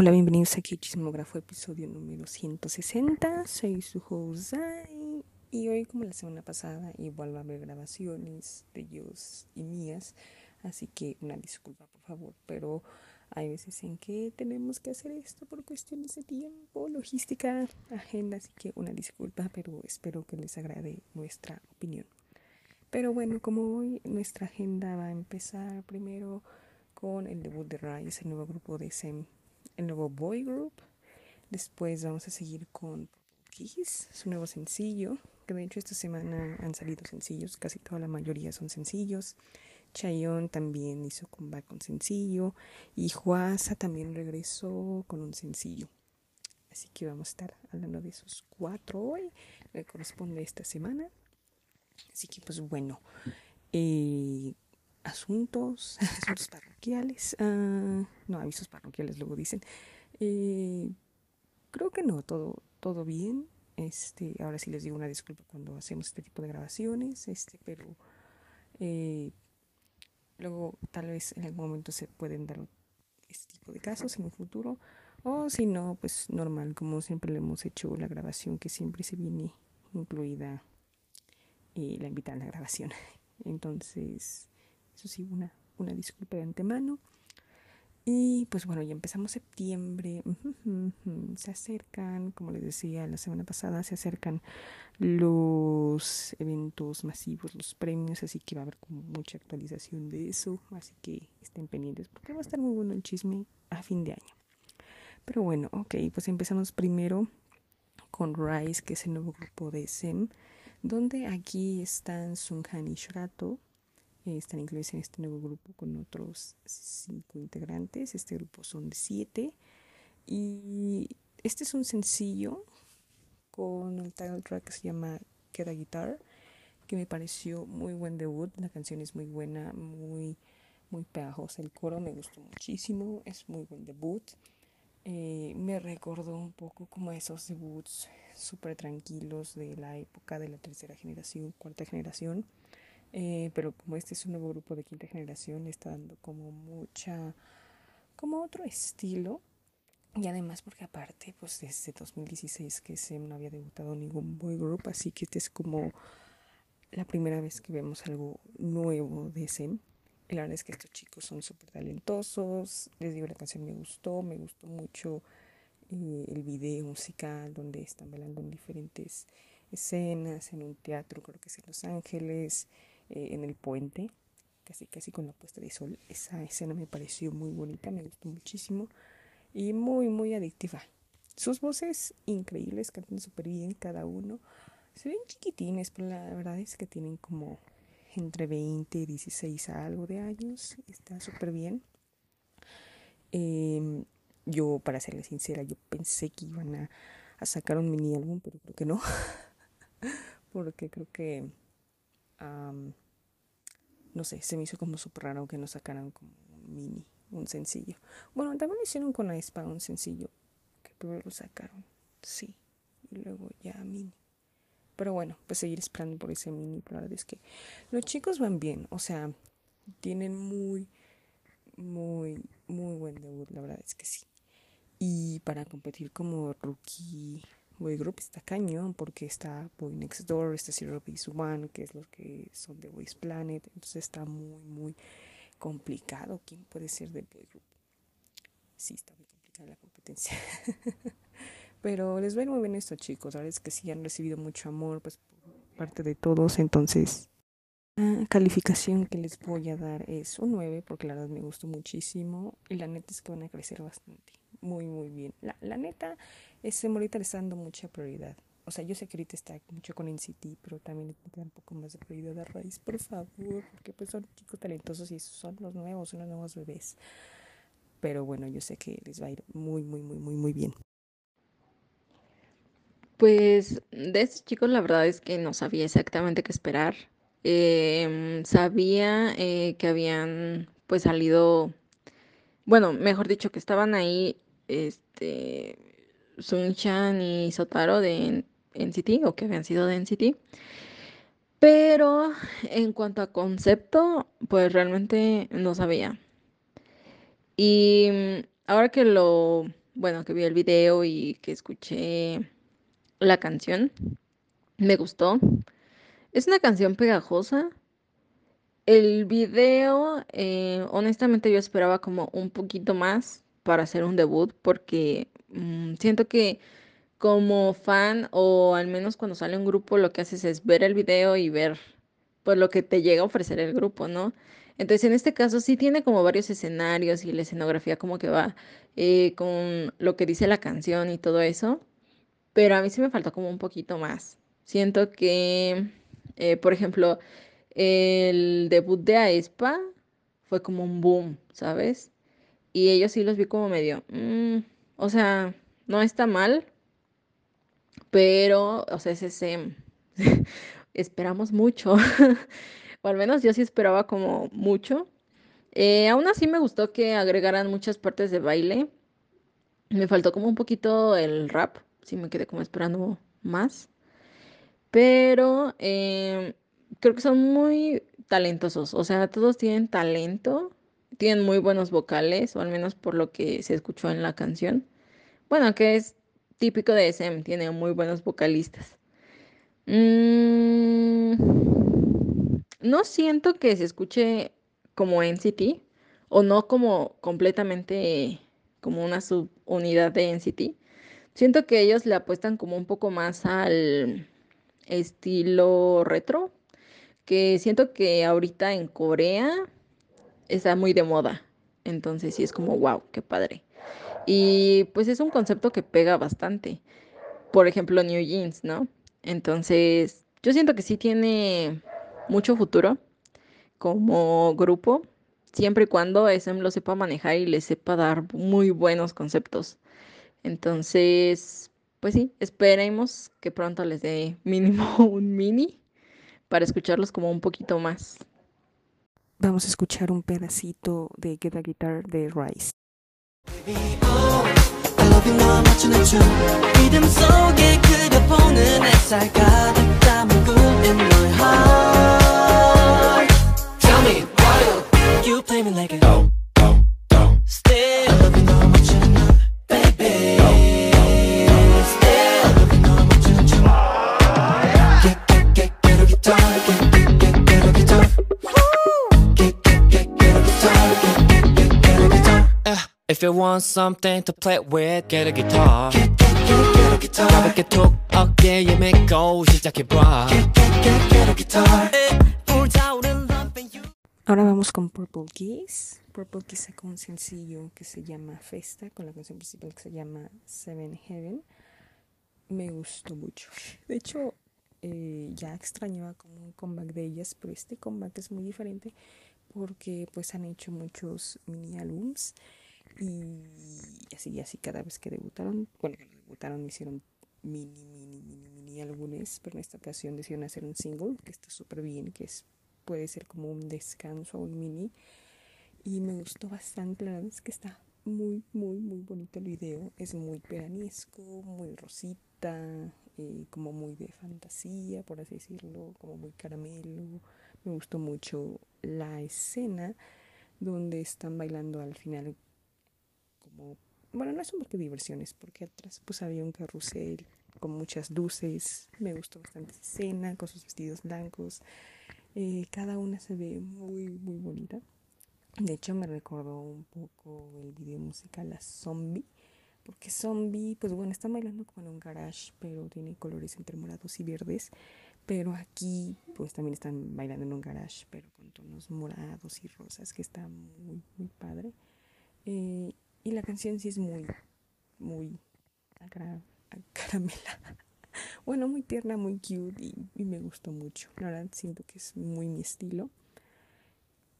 Hola, bienvenidos aquí a Chismógrafo, episodio número 160. Soy su host Zai, y hoy, como la semana pasada, igual va a haber grabaciones de ellos y mías, así que una disculpa, por favor, pero hay veces en que tenemos que hacer esto por cuestiones de tiempo, logística, agenda, así que una disculpa, pero espero que les agrade nuestra opinión. Pero bueno, como hoy nuestra agenda va a empezar primero con el debut de Rise, el nuevo grupo de SEM el nuevo boy group. Después vamos a seguir con Kiss, su nuevo sencillo, que de hecho esta semana han salido sencillos, casi toda la mayoría son sencillos. Chayon también hizo comeback con sencillo y Huasa también regresó con un sencillo. Así que vamos a estar hablando de esos cuatro hoy, que corresponde esta semana. Así que pues bueno, eh, asuntos, asuntos parroquiales, uh, no, avisos parroquiales luego dicen. Eh, creo que no, todo, todo bien. Este, ahora sí les digo una disculpa cuando hacemos este tipo de grabaciones, este, pero eh, luego tal vez en algún momento se pueden dar este tipo de casos en un futuro, o si no, pues normal, como siempre le hemos hecho la grabación que siempre se viene incluida y la invitada a la grabación. Entonces, eso sí, una, una disculpa de antemano. Y pues bueno, ya empezamos septiembre, se acercan, como les decía la semana pasada, se acercan los eventos masivos, los premios, así que va a haber como mucha actualización de eso, así que estén pendientes porque va a estar muy bueno el chisme a fin de año. Pero bueno, ok, pues empezamos primero con Rise, que es el nuevo grupo de SEM, donde aquí están Sunghan y Shrato, están incluidos en este nuevo grupo con otros cinco integrantes. Este grupo son de siete. Y este es un sencillo con el title track que se llama Queda Guitar, que me pareció muy buen debut. La canción es muy buena, muy, muy pegajosa. El coro me gustó muchísimo, es muy buen debut. Eh, me recordó un poco como esos debuts súper tranquilos de la época de la tercera generación, cuarta generación. Eh, pero como este es un nuevo grupo de quinta generación, está dando como mucha, como otro estilo. Y además porque aparte, pues desde 2016 que SEM no había debutado ningún boy group, así que este es como la primera vez que vemos algo nuevo de SEM. La verdad es que estos chicos son súper talentosos. Les digo, la canción me gustó, me gustó mucho eh, el video musical donde están bailando en diferentes escenas, en un teatro, creo que es en Los Ángeles. Eh, en el puente, casi casi con la puesta de sol. Esa escena me pareció muy bonita, me gustó muchísimo y muy muy adictiva. Sus voces increíbles, cantan súper bien cada uno. Se ven chiquitines, pero la verdad es que tienen como entre 20 y 16 a algo de años. Está súper bien. Em, yo, para serles sincera, yo pensé que iban a, a sacar un mini álbum, pero creo que no. Porque creo que no sé, se me hizo como súper raro que nos sacaran como un mini, un sencillo. Bueno, también lo hicieron con la Aespa un sencillo, que primero lo sacaron, sí, y luego ya mini. Pero bueno, pues seguir esperando por ese mini, la verdad es que los chicos van bien, o sea, tienen muy, muy, muy buen debut, la verdad es que sí. Y para competir como rookie Boy Group está cañón porque está Boy Next Door, está Zero Base One, que es los que son de Boys Planet, entonces está muy, muy complicado quién puede ser de Boy Group. Sí, está muy complicada la competencia. Pero les va muy bien estos chicos, la verdad es que sí han recibido mucho amor pues por parte de todos, entonces la calificación que les voy a dar es un 9 porque la verdad me gustó muchísimo y la neta es que van a crecer bastante, muy muy bien. La, la neta ese ahorita le está dando mucha prioridad. O sea, yo sé que ahorita está mucho con NCT, pero también le da un poco más de prioridad a Raíz, por favor, porque pues son chicos talentosos y son los nuevos, son los nuevos bebés. Pero bueno, yo sé que les va a ir muy, muy, muy, muy, muy bien. Pues de estos chicos la verdad es que no sabía exactamente qué esperar. Em, sabía eh, que habían pues salido, bueno, mejor dicho, que estaban ahí, este, Sunchan y Sotaro de NCT o que habían sido de NCT. Pero en cuanto a concepto, pues realmente no sabía. Y ahora que lo bueno, que vi el video y que escuché la canción. Me gustó. Es una canción pegajosa. El video, eh, honestamente yo esperaba como un poquito más para hacer un debut porque mm, siento que como fan o al menos cuando sale un grupo lo que haces es ver el video y ver pues lo que te llega a ofrecer el grupo, ¿no? Entonces en este caso sí tiene como varios escenarios y la escenografía como que va eh, con lo que dice la canción y todo eso, pero a mí sí me faltó como un poquito más. Siento que, eh, por ejemplo, el debut de Aespa fue como un boom, ¿sabes? Y ellos sí los vi como medio, mm, o sea, no está mal, pero, o sea, ese, esperamos mucho, o al menos yo sí esperaba como mucho. Eh, aún así me gustó que agregaran muchas partes de baile. Me faltó como un poquito el rap, sí me quedé como esperando más. Pero em, creo que son muy talentosos, o sea, todos tienen talento, tienen muy buenos vocales, o al menos por lo que se escuchó en la canción. Bueno, que es típico de SM, tiene muy buenos vocalistas. Mm, no siento que se escuche como NCT o no como completamente como una subunidad de NCT. Siento que ellos le apuestan como un poco más al estilo retro, que siento que ahorita en Corea está muy de moda. Entonces sí es como, wow, qué padre. Y pues es un concepto que pega bastante. Por ejemplo, New Jeans, ¿no? Entonces, yo siento que sí tiene mucho futuro como grupo, siempre y cuando SM lo sepa manejar y le sepa dar muy buenos conceptos. Entonces, pues sí, esperemos que pronto les dé mínimo un mini para escucharlos como un poquito más. Vamos a escuchar un pedacito de Get a Guitar de Rice. if you want something to play with, get a guitar. Get, get, get, get a guitar. 가볍게 톡 어깨에 메고 시작해봐. Get, get, get, get a guitar. 불타오른 love and you. Ahora vamos con Purple Kiss. Purple Kiss sacó un sencillo que se llama Festa, con la canción principal que se llama Seven Heaven. Me gustó mucho. De hecho, eh, ya extrañaba como un comeback de ellas, pero este comeback es muy diferente porque pues han hecho muchos mini álbums y así, así cada vez que debutaron, bueno, que debutaron hicieron mini, mini, mini, mini álbumes, pero en esta ocasión decidieron hacer un single que está súper bien, que es puede ser como un descanso o un mini. Y me gustó bastante, la verdad es que está muy, muy, muy bonito el video. Es muy peranisco, muy rosita, eh, como muy de fantasía, por así decirlo, como muy caramelo. Me gustó mucho la escena donde están bailando al final bueno, no es un parque de diversiones, porque atrás pues había un carrusel con muchas luces. Me gustó bastante esa escena, con sus vestidos blancos. Eh, cada una se ve muy, muy bonita. De hecho, me recordó un poco el video musical a Zombie. Porque Zombie, pues bueno, está bailando como en un garage, pero tiene colores entre morados y verdes. Pero aquí, pues también están bailando en un garage, pero con tonos morados y rosas, que está muy, muy padre. Eh, y la canción sí es muy, muy acaramelada. Bueno, muy tierna, muy cute y, y me gustó mucho. La verdad siento que es muy mi estilo.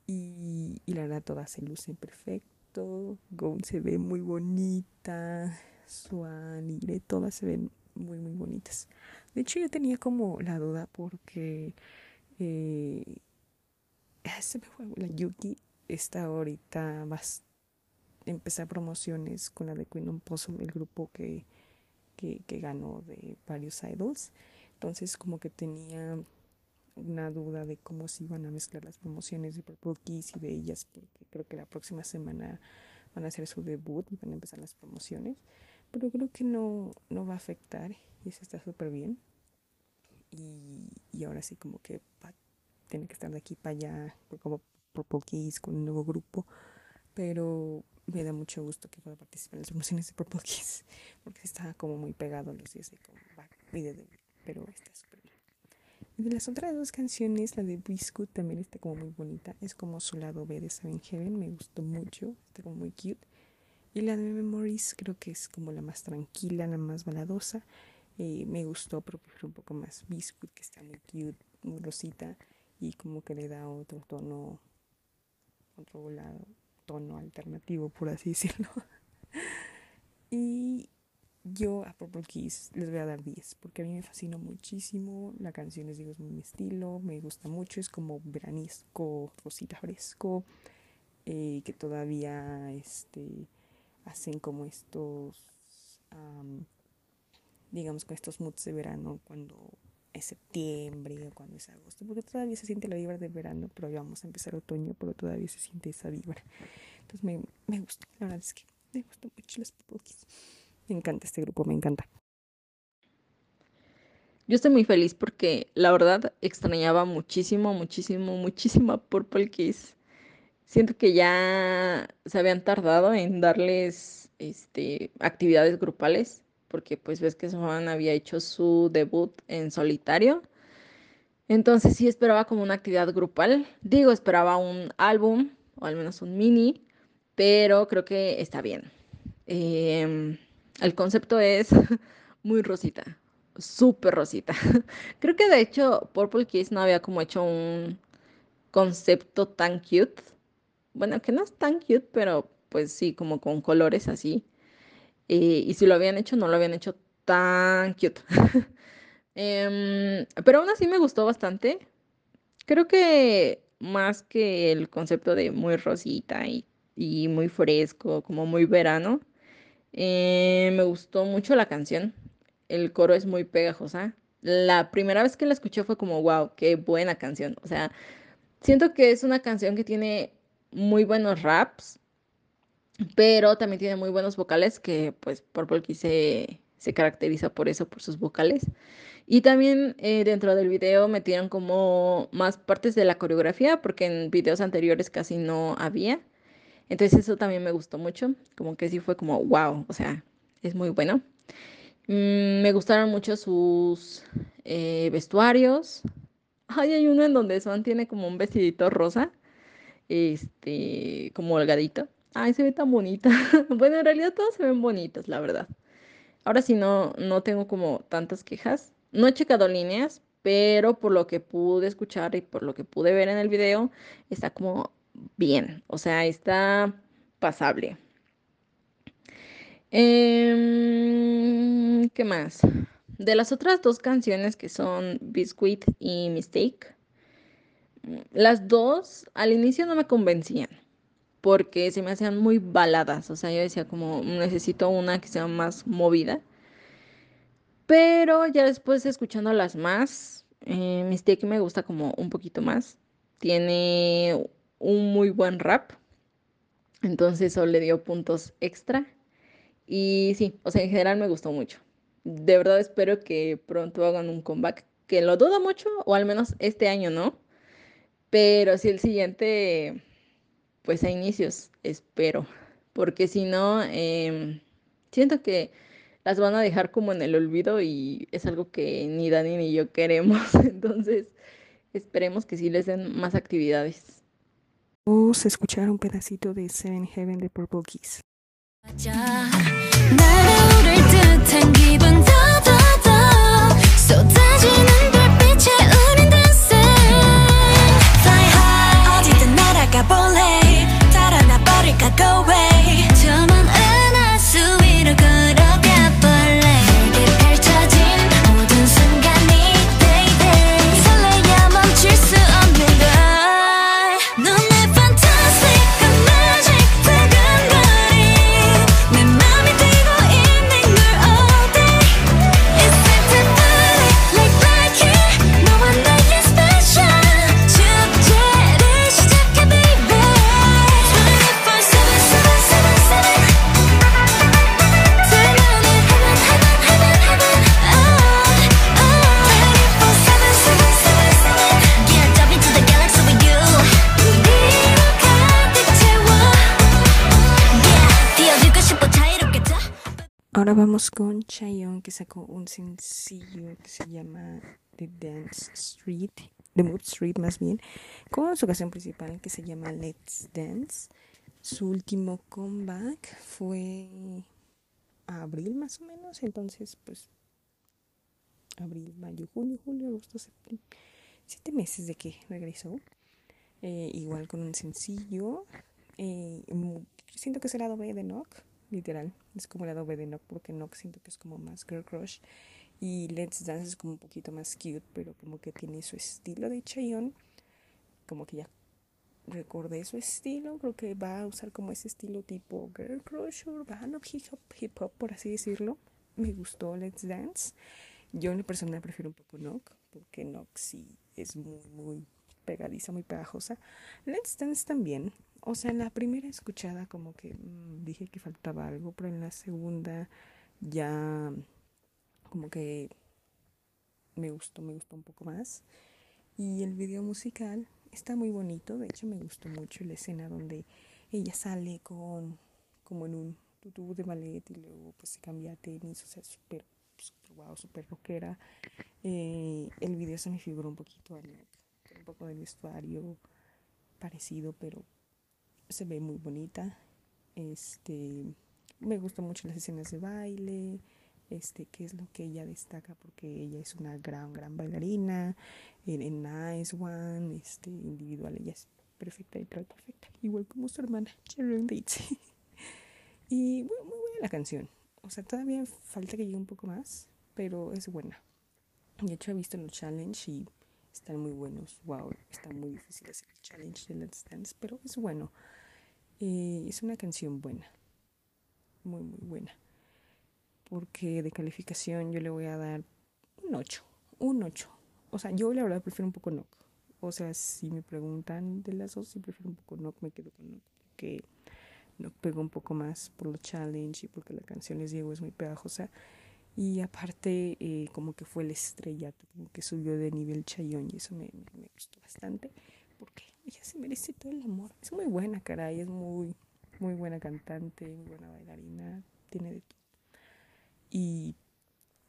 Y, y la verdad todas se lucen perfecto. Gown se ve muy bonita. Swan y todas se ven muy muy bonitas. De hecho yo tenía como la duda porque eh, se me fue la Yuki está ahorita vas a empezar promociones con la de Queen of Possum, el grupo que, que, que ganó de varios idols. Entonces como que tenía una duda de cómo se iban a mezclar las promociones de Purple Kiss y de ellas, porque creo que la próxima semana van a hacer su debut y van a empezar las promociones. Pero creo que no, no va a afectar y eso está súper bien. Y, y, ahora sí como que va, tiene que estar de aquí para allá, como Purple Kiss con un nuevo grupo. Pero me da mucho gusto que pueda participar en las promociones de Purple Kiss, porque está como muy pegado los días de comeback y de pero está súper bien. Y de las otras dos canciones, la de Biscuit también está como muy bonita, es como su lado B de Seven Heaven, me gustó mucho, está como muy cute. Y la de Memories creo que es como la más tranquila, la más baladosa. Me gustó, pero un poco más Biscuit, que está muy cute, muy rosita y como que le da otro tono, otro lado, tono alternativo, por así decirlo. y yo a Purple Kiss les voy a dar 10 porque a mí me fascina muchísimo. La canción, les digo, es mi estilo, me gusta mucho. Es como veranisco, rosita fresco, eh, que todavía este, hacen como estos, um, digamos, con estos moods de verano cuando es septiembre o cuando es agosto, porque todavía se siente la vibra de verano, pero ya vamos a empezar otoño, pero todavía se siente esa vibra. Entonces me, me gusta, la verdad es que me gustan mucho los Purple Kiss. Me encanta este grupo, me encanta. Yo estoy muy feliz porque la verdad extrañaba muchísimo, muchísimo, muchísimo a Purple Kiss. Siento que ya se habían tardado en darles este, actividades grupales porque pues ves que Sohan había hecho su debut en solitario. Entonces sí esperaba como una actividad grupal. Digo, esperaba un álbum o al menos un mini, pero creo que está bien. Eh, el concepto es muy rosita, súper rosita. creo que de hecho Purple Kiss no había como hecho un concepto tan cute. Bueno, que no es tan cute, pero pues sí, como con colores así. Eh, y si lo habían hecho, no lo habían hecho tan cute. eh, pero aún así me gustó bastante. Creo que más que el concepto de muy rosita y, y muy fresco, como muy verano, eh, me gustó mucho la canción. El coro es muy pegajosa. La primera vez que la escuché fue como, wow, qué buena canción. O sea, siento que es una canción que tiene muy buenos raps, pero también tiene muy buenos vocales que pues Purple se, se caracteriza por eso, por sus vocales. Y también eh, dentro del video metieron como más partes de la coreografía porque en videos anteriores casi no había. Entonces eso también me gustó mucho, como que sí fue como wow, o sea, es muy bueno. Mm, me gustaron mucho sus eh, vestuarios. Ay, hay uno en donde Swan tiene como un vestidito rosa, este, como holgadito. Ay, se ve tan bonita. bueno, en realidad todas se ven bonitas, la verdad. Ahora sí no, no tengo como tantas quejas. No he checado líneas, pero por lo que pude escuchar y por lo que pude ver en el video, está como bien. O sea, está pasable. Eh, ¿Qué más? De las otras dos canciones que son Biscuit y Mistake, las dos al inicio no me convencían porque se me hacían muy baladas, o sea, yo decía como necesito una que sea más movida. Pero ya después escuchando las más, eh, Mistake me gusta como un poquito más. Tiene un muy buen rap, entonces eso le dio puntos extra. Y sí, o sea, en general me gustó mucho. De verdad espero que pronto hagan un comeback, que lo dudo mucho, o al menos este año no. Pero si el siguiente pues a inicios, espero, porque si no, eh, siento que las van a dejar como en el olvido y es algo que ni Dani ni yo queremos, entonces esperemos que sí les den más actividades. Vamos a escuchar un pedacito de Seven Heaven de Purple Kiss. Go away 저만 vamos con Chayon que sacó un sencillo que se llama The Dance Street, The Mood Street más bien, con su canción principal que se llama Let's Dance. Su último comeback fue abril más o menos, entonces pues abril, mayo, junio, julio, agosto, septiembre, siete meses de que regresó. Eh, igual con un sencillo. Eh, siento que lado B de Knock, literal. Es como lado B de Knock porque Knock siento que es como más girl crush. Y Let's Dance es como un poquito más cute, pero como que tiene su estilo de Chayon. Como que ya recordé su estilo. Creo que va a usar como ese estilo tipo Girl Crush o Band of Hip Hop, hip hop, por así decirlo. Me gustó Let's Dance. Yo en la persona prefiero un poco Knock, porque Knock sí es muy, muy pegadiza, muy pegajosa. Let's Dance también. O sea, en la primera escuchada como que mmm, dije que faltaba algo, pero en la segunda ya como que me gustó, me gustó un poco más. Y el video musical está muy bonito, de hecho me gustó mucho la escena donde ella sale con como en un tutú de ballet y luego pues se cambia a tenis, o sea, súper, súper wow, súper rockera. Eh, el video se me figuró un poquito a un poco del vestuario parecido, pero se ve muy bonita. Este, me gustan mucho las escenas de baile, este, qué es lo que ella destaca porque ella es una gran, gran bailarina, en, en Nice One, este, individual, ella es perfecta y perfecta, igual como su hermana, Sharon Bates. y muy, muy buena la canción, o sea, todavía falta que llegue un poco más, pero es buena. De hecho, he visto los challenge y están muy buenos. Wow, está muy difícil hacer el challenge de Let's Dance, pero es bueno. Eh, es una canción buena, muy, muy buena porque de calificación yo le voy a dar un 8, un 8. O sea, yo la verdad prefiero un poco Knock. O sea, si me preguntan de las dos, sí prefiero un poco Knock, me quedo con Knock, porque Knock pego un poco más por los challenge y porque la canción, les digo, es muy pegajosa. Y aparte, eh, como que fue el estrellato, como que subió de nivel chayón y eso me, me, gustó bastante, porque ella se merece todo el amor. Es muy buena, caray, es muy, muy buena cantante, muy buena bailarina, tiene de todo. Y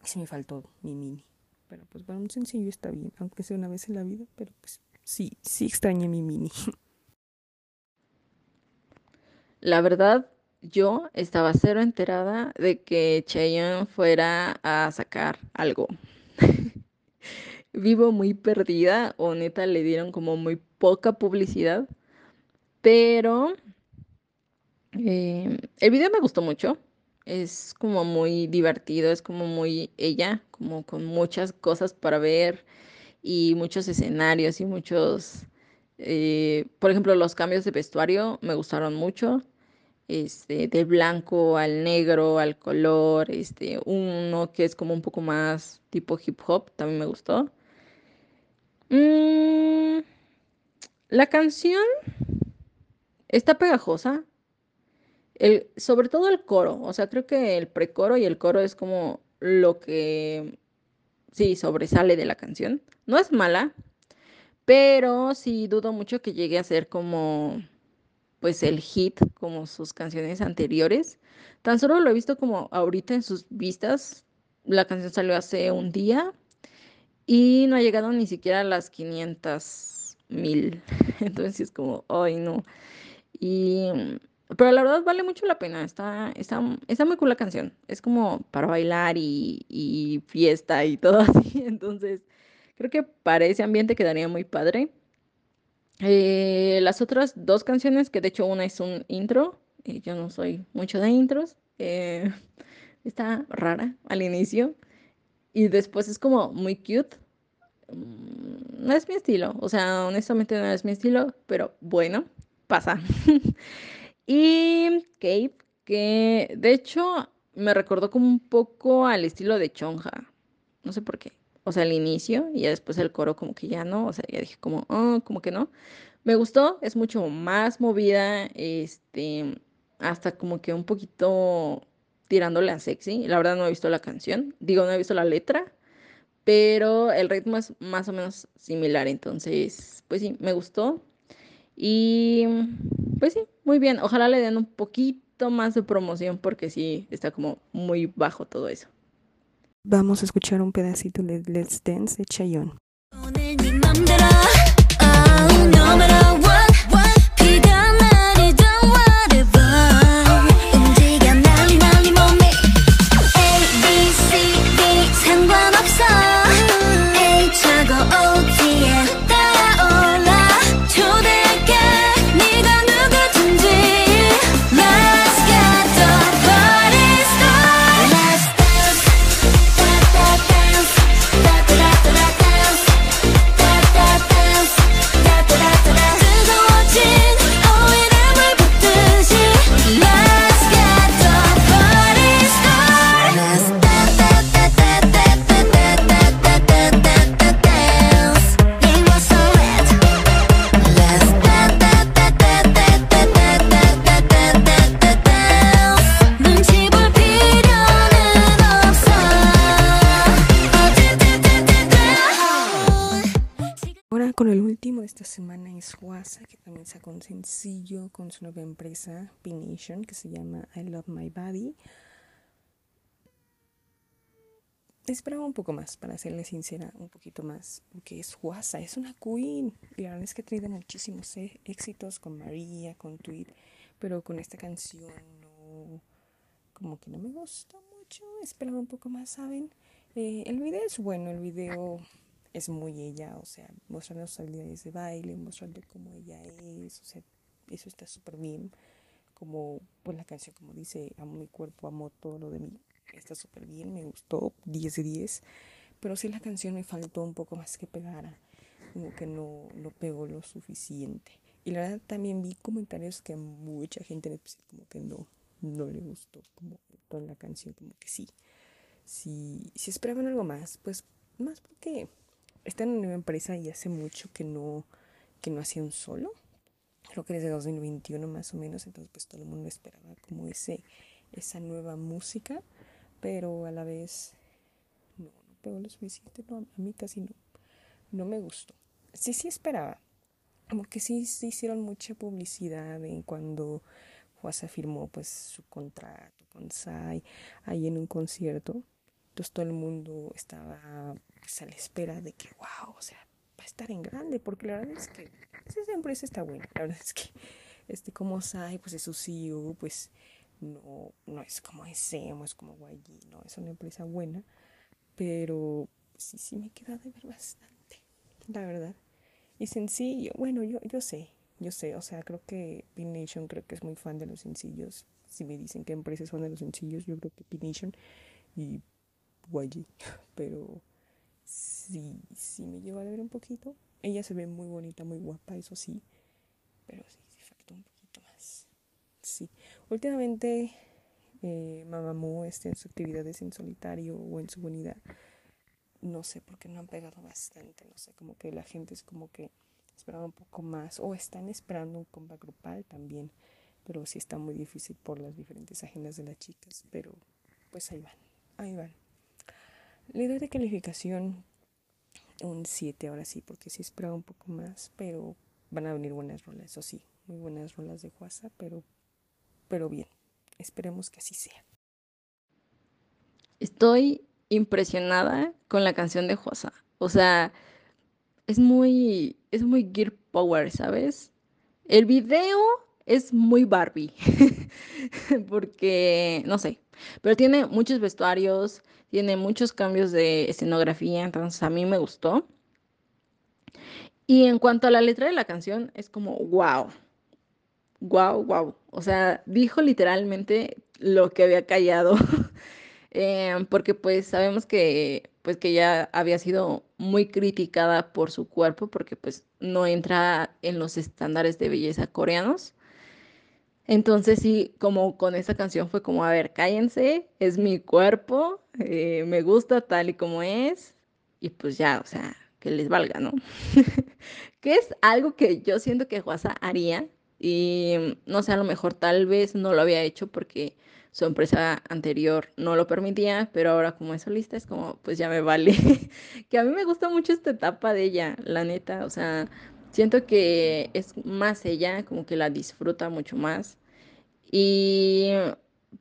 se me faltó mi mini. Pero pues bueno, un sencillo está bien, aunque sea una vez en la vida, pero pues sí, sí extrañé mi mini. La verdad, yo estaba cero enterada de que Cheyenne fuera a sacar algo. Vivo muy perdida, o neta le dieron como muy poca publicidad, pero eh, el video me gustó mucho. Es como muy divertido, es como muy ella, como con muchas cosas para ver y muchos escenarios y muchos, eh, por ejemplo, los cambios de vestuario me gustaron mucho. Este, del blanco al negro, al color, este, uno que es como un poco más tipo hip hop, también me gustó. Mm, la canción está pegajosa, el, sobre todo el coro, o sea, creo que el precoro y el coro es como lo que sí sobresale de la canción. No es mala, pero sí dudo mucho que llegue a ser como pues el hit como sus canciones anteriores. Tan solo lo he visto como ahorita en sus vistas. La canción salió hace un día y no ha llegado ni siquiera a las 500 mil. Entonces es como, ay no. Y pero la verdad vale mucho la pena, está, está, está muy cool la canción. Es como para bailar y, y fiesta y todo así. Entonces, creo que para ese ambiente quedaría muy padre. Eh, las otras dos canciones, que de hecho una es un intro, y yo no soy mucho de intros, eh, está rara al inicio. Y después es como muy cute. Mm, no es mi estilo, o sea, honestamente no es mi estilo, pero bueno, pasa. Y Cave, que de hecho me recordó como un poco al estilo de Chonja. No sé por qué. O sea, al inicio y ya después el coro como que ya no. O sea, ya dije como, oh, como que no. Me gustó, es mucho más movida, este, hasta como que un poquito tirándole a sexy. La verdad no he visto la canción, digo, no he visto la letra, pero el ritmo es más o menos similar, entonces, pues sí, me gustó. Y pues sí, muy bien. Ojalá le den un poquito más de promoción porque sí está como muy bajo todo eso. Vamos a escuchar un pedacito de Let's Dance de Chayon. Último de esta semana es Huasa, que también sacó un sencillo con su nueva empresa, P-Nation, que se llama I Love My Body. Esperaba un poco más, para serle sincera, un poquito más, porque es Huasa, es una queen. Y la verdad es que ha tenido muchísimos eh, éxitos con María, con Tweet, pero con esta canción no, como que no me gustó mucho. Esperaba un poco más, ¿saben? Eh, el video es bueno, el video es muy ella, o sea, mostrando sus habilidades de baile, mostrando cómo ella es, o sea, eso está súper bien. Como, pues la canción, como dice, amo mi cuerpo, amo todo lo de mí, está súper bien, me gustó, 10 de 10. Pero sí la canción me faltó un poco más que pegara, como que no, no pegó lo suficiente. Y la verdad también vi comentarios que mucha gente como que no, no le gustó como toda la canción, como que sí. Si, si esperaban algo más, pues más porque está en una nueva empresa y hace mucho que no, que no hacía un solo. Creo que desde 2021 más o menos, entonces pues todo el mundo esperaba como ese, esa nueva música, pero a la vez no, no pegó lo suficiente, no, a mí casi no, no me gustó. Sí, sí esperaba, como que sí, sí hicieron mucha publicidad en cuando Juasa firmó pues su contrato con Sai ahí en un concierto. Todo el mundo estaba pues, a la espera de que, wow, o sea, va a estar en grande, porque la verdad es que esa empresa está buena. La verdad es que, este, como Sai, pues es su CEO, pues no, no es como SM, es como YG, no, es una empresa buena, pero sí, sí me queda de ver bastante, la verdad. Y sencillo, bueno, yo, yo sé, yo sé, o sea, creo que P-Nation creo que es muy fan de los sencillos. Si me dicen qué empresas son de los sencillos, yo creo que P-Nation y YG, pero sí, sí me lleva a ver un poquito. Ella se ve muy bonita, muy guapa, eso sí, pero sí, sí un poquito más. Sí, últimamente eh, Mamamoo este, en sus actividades en solitario o en su unidad, no sé por qué no han pegado bastante, no sé, como que la gente es como que esperaba un poco más o están esperando un comeback grupal también, pero sí está muy difícil por las diferentes agendas de las chicas, pero pues ahí van, ahí van. Le doy de calificación un 7 ahora sí, porque sí esperaba un poco más, pero van a venir buenas rolas, eso sí, muy buenas rolas de WhatsApp, pero, pero bien, esperemos que así sea. Estoy impresionada con la canción de Josa. O sea, es muy, es muy Gear Power, ¿sabes? El video es muy Barbie, porque, no sé, pero tiene muchos vestuarios, tiene muchos cambios de escenografía, entonces a mí me gustó. Y en cuanto a la letra de la canción, es como, wow, wow, wow. O sea, dijo literalmente lo que había callado, eh, porque pues sabemos que, pues que ya había sido muy criticada por su cuerpo, porque pues no entra en los estándares de belleza coreanos. Entonces sí, como con esa canción fue como, a ver, cállense, es mi cuerpo, eh, me gusta tal y como es, y pues ya, o sea, que les valga, ¿no? que es algo que yo siento que Juasa haría, y no sé, a lo mejor tal vez no lo había hecho porque su empresa anterior no lo permitía, pero ahora como es solista es como, pues ya me vale. que a mí me gusta mucho esta etapa de ella, la neta, o sea, siento que es más ella, como que la disfruta mucho más. Y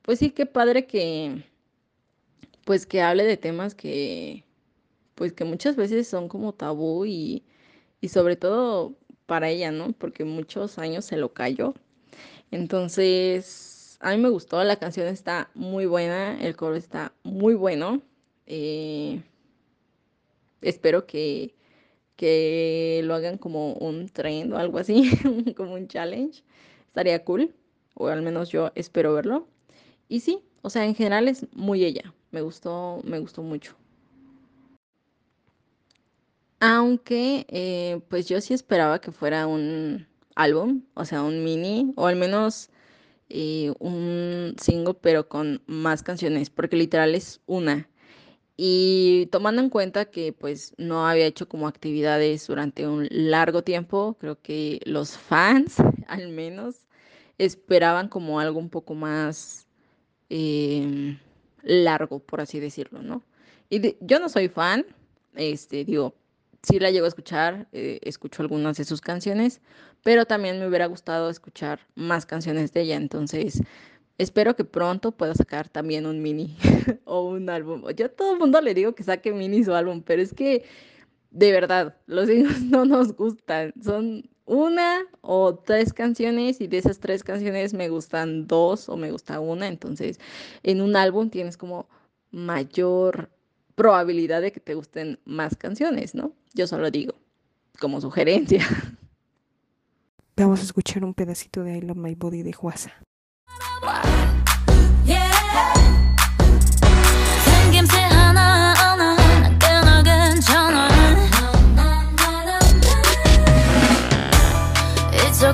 pues sí, qué padre que, pues que hable de temas que, pues que muchas veces son como tabú y, y sobre todo para ella, ¿no? Porque muchos años se lo cayó. Entonces, a mí me gustó, la canción está muy buena, el coro está muy bueno. eh, espero que, que lo hagan como un trend o algo así, como un challenge. Estaría cool, o al menos yo espero verlo. Y sí, o sea, en general es muy ella. Me gustó, me gustó mucho. Aunque, eh, pues yo sí esperaba que fuera un álbum, o sea, un mini, o al menos eh, un single, pero con más canciones, porque literal es una. Y tomando en cuenta que pues no había hecho como actividades durante un largo tiempo, creo que los fans al menos esperaban como algo un poco más em, largo, por así decirlo, ¿no? Y yo no soy fan, este, digo, sí la llego a escuchar, eh, escucho algunas de sus canciones, pero también me hubiera gustado escuchar más canciones de ella, entonces espero que pronto pueda sacar también un mini o un álbum. Yo a todo el mundo le digo que saque mini su álbum, pero es que de verdad, los singles no nos gustan. Son una o tres canciones y de esas tres canciones me gustan dos o me gusta una. Entonces, en un álbum tienes como mayor probabilidad de que te gusten más canciones, ¿no? Yo solo digo, como sugerencia. Vamos a escuchar un pedacito de I Love My Body de Juasa.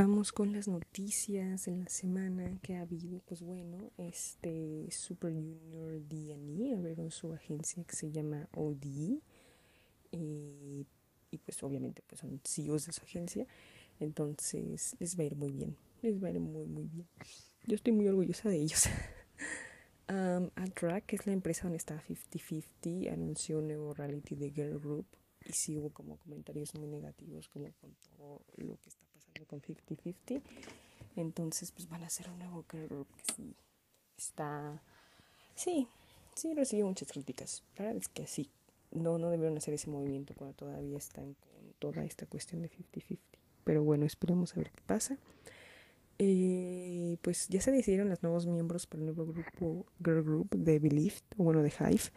Vamos con las noticias de la semana que ha habido. Pues bueno, este Super Junior D&E abrieron su agencia que se llama OD. Y, y pues obviamente pues son CEOs de su agencia. Entonces les va a ir muy bien. Les va a ir muy muy bien. Yo estoy muy orgullosa de ellos. Um, Atrack, que es la empresa donde está 50-50, anunció un nuevo reality de Girl Group y sí hubo como comentarios muy negativos como con todo lo que está con 50-50. Entonces pues van a hacer un nuevo Girl Group que sí está... Sí, sí recibió muchas críticas. La verdad es que sí. No, no debieron hacer ese movimiento cuando todavía están con toda esta cuestión de 50-50. Pero bueno, esperemos a ver qué pasa. Eh, pues ya se decidieron los nuevos miembros para el nuevo grupo Girl Group de Believe, o bueno, de Hive.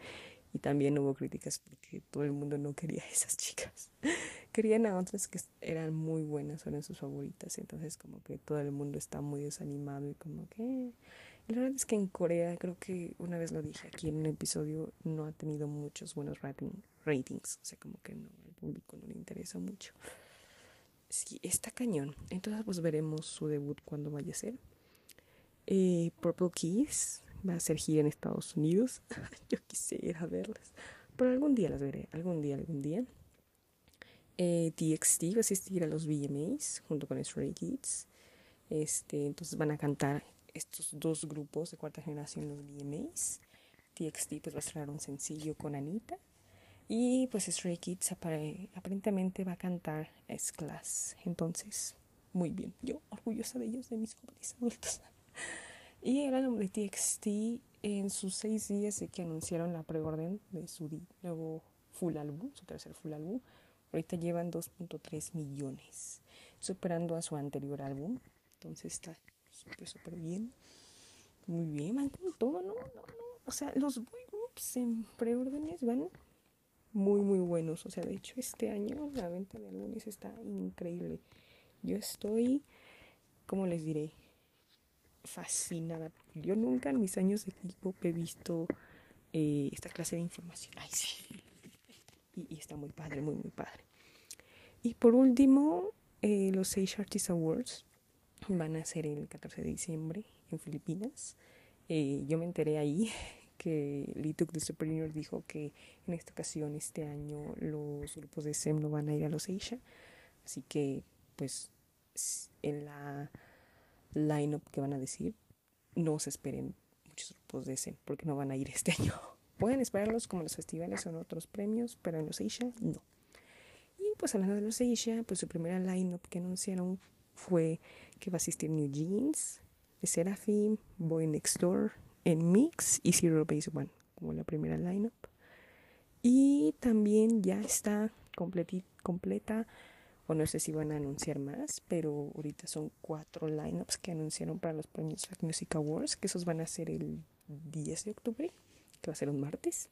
Y también hubo críticas porque todo el mundo no quería a esas chicas. Querían a otras que eran muy buenas, eran sus favoritas. Entonces como que todo el mundo está muy desanimado y como que... La verdad es que en Corea, creo que una vez lo dije aquí en un episodio, no ha tenido muchos buenos rating, ratings. O sea, como que no, al público no le interesa mucho. Sí, está cañón. Entonces, pues veremos su debut cuando vaya a ser. Eh, Purple Keys va a ser gira en Estados Unidos. Yo quisiera verlas. Pero algún día las veré. Algún día, algún día. Eh, TXT va a asistir a los VMAs junto con Stray Kids. Este, entonces van a cantar estos dos grupos de cuarta generación en los VMAs. TXT pues va a estrenar un sencillo con Anita. Y pues Stray Kids apare- aparentemente va a cantar S-Class. Entonces, muy bien. Yo orgullosa de ellos, de mis jóvenes adultos. Y hablando de TXT, en sus seis días de que anunciaron la preorden de su nuevo full álbum, su tercer full álbum, ahorita llevan 2.3 millones, superando a su anterior álbum. Entonces está súper, súper bien. Muy bien, van todo, ¿no? No, no. O sea, los boy groups en preórdenes van muy, muy buenos. O sea, de hecho, este año la venta de álbumes está increíble. Yo estoy, ¿cómo les diré? Fascinada. Yo nunca en mis años de K-pop he visto eh, esta clase de información. Ay, sí. Y, y está muy padre, muy, muy padre. Y por último, eh, los Asia Artist Awards van a ser el 14 de diciembre en Filipinas. Eh, yo me enteré ahí que Lituk de Super Junior dijo que en esta ocasión, este año, los grupos de SEM no van a ir a los Asia. Así que, pues, en la line-up que van a decir, no se esperen muchos grupos de SEM porque no van a ir este año. Pueden esperarlos como los festivales o en otros premios, pero en los Asia no. Y pues hablando de los Asia, pues su primera line-up que anunciaron fue que va a asistir New Jeans, Seraphim, Boy Next Door, en Mix y Zero Base One como la primera lineup. Y también ya está completi- completa, o no sé si van a anunciar más, pero ahorita son cuatro lineups que anunciaron para los premios Rock Music Awards, que esos van a ser el 10 de octubre, que va a ser un martes.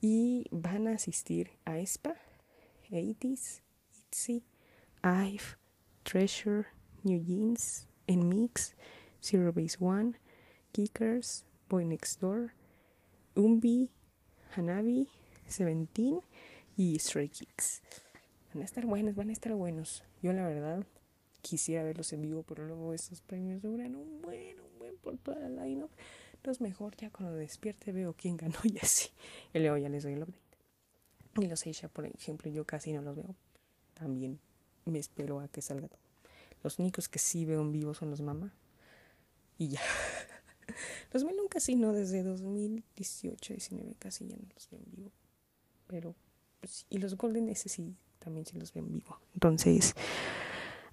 Y van a asistir a ESPA, 80s, ITZY, IVE, Treasure, New Jeans, En Mix, Zero Base One, Kickers, Boy Next Door, Umbi, Hanabi, Seventeen y Stray Kids. Van a estar buenos, van a estar buenos. Yo la verdad quisiera verlos en vivo, pero luego esos premios duran un buen, un buen por toda la lineup. Entonces mejor ya cuando despierte veo quién ganó y así. Y luego ya les doy el update. Y los Asia, por ejemplo, yo casi no los veo. También me espero a que salga todo. Los únicos que sí veo en vivo son los Mama. Y ya. Los Melon casi no, desde 2018, 19 casi ya no los veo en vivo. Pero, pues, y los Golden ese sí, también sí los veo en vivo. Entonces,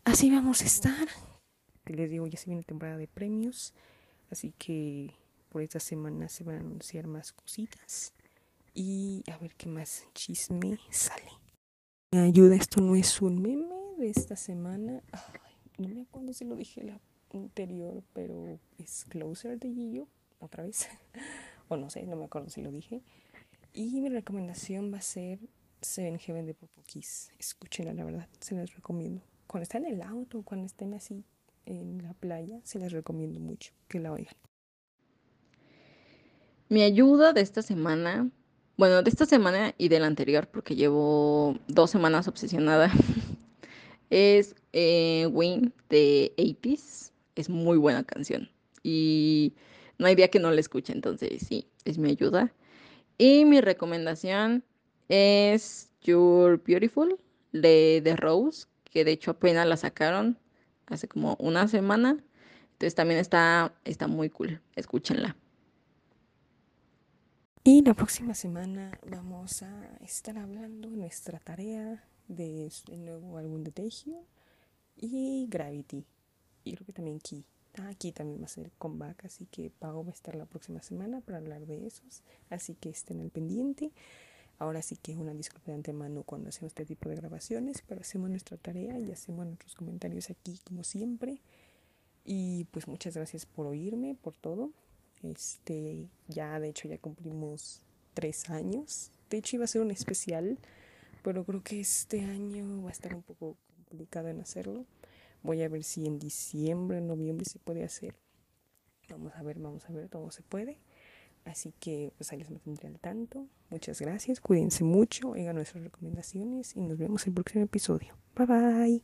así vamos a estar. Les digo, ya se viene temporada de premios. Así que por esta semana se van a anunciar más cositas. Y a ver qué más chisme sale. Me ayuda, esto no es un meme de esta semana. Ay, no me acuerdo si lo dije la anterior, pero es Closer de Gillo, otra vez. o no sé, no me acuerdo si lo dije. Y mi recomendación va a ser Seven Heaven de Popo Kiss. Escúchenla, la verdad, se las recomiendo. Cuando están en el auto, cuando estén así en la playa, se las recomiendo mucho que la oigan. Mi ayuda de esta semana, bueno, de esta semana y de la anterior, porque llevo dos semanas obsesionada, es eh, Win de 80s. Es muy buena canción y no hay día que no la escuche, entonces sí, es mi ayuda. Y mi recomendación es You're Beautiful de The Rose, que de hecho apenas la sacaron hace como una semana. Entonces también está, está muy cool. Escúchenla. Y la próxima semana vamos a estar hablando de nuestra tarea del nuevo álbum de Taehyung y Gravity. Y creo que también Key. Ah, Key también va a ser comeback, así que Pau va a estar la próxima semana para hablar de esos. Así que estén al pendiente. Ahora sí que una disculpa de antemano cuando hacemos este tipo de grabaciones, pero hacemos nuestra tarea y hacemos nuestros comentarios aquí como siempre. Y pues muchas gracias por oírme, por todo. Este, ya de hecho ya cumplimos tres años. De hecho iba a ser un especial, pero creo que este año va a estar un poco complicado en hacerlo. Voy a ver si en diciembre, en noviembre se puede hacer. Vamos a ver, vamos a ver, todo se puede. Así que pues ahí les mantendré al tanto. Muchas gracias, cuídense mucho, oigan nuestras recomendaciones y nos vemos en el próximo episodio. Bye bye.